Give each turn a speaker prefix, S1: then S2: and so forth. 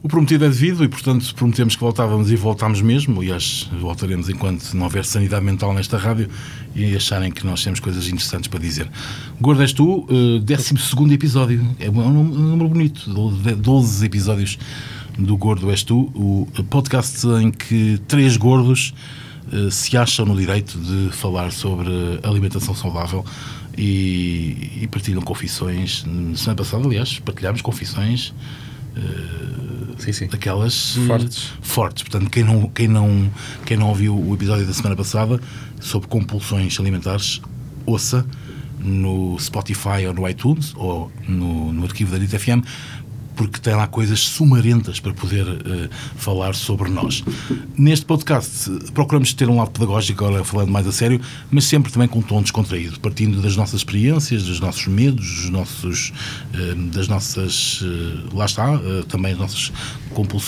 S1: O prometido é devido e, portanto, prometemos que voltávamos e voltámos mesmo. Aliás, voltaremos enquanto não houver sanidade mental nesta rádio e acharem que nós temos coisas interessantes para dizer. Gordo és tu, uh, 12 episódio. É um número bonito, 12 episódios do Gordo és tu, o podcast em que três gordos uh, se acham no direito de falar sobre alimentação saudável e, e partilham confissões. Na semana passada, aliás, partilhámos confissões. Uh,
S2: sim, sim.
S1: daquelas
S2: fortes.
S1: fortes. Portanto, quem não, quem, não, quem não ouviu o episódio da semana passada sobre compulsões alimentares, ouça no Spotify ou no iTunes ou no, no arquivo da DIT FM porque tem lá coisas sumarentas para poder uh, falar sobre nós. Neste podcast procuramos ter um lado pedagógico, agora falando mais a sério, mas sempre também com um tom descontraído, partindo das nossas experiências, dos nossos medos, dos nossos, uh, das nossas, uh, lá está, também as nossas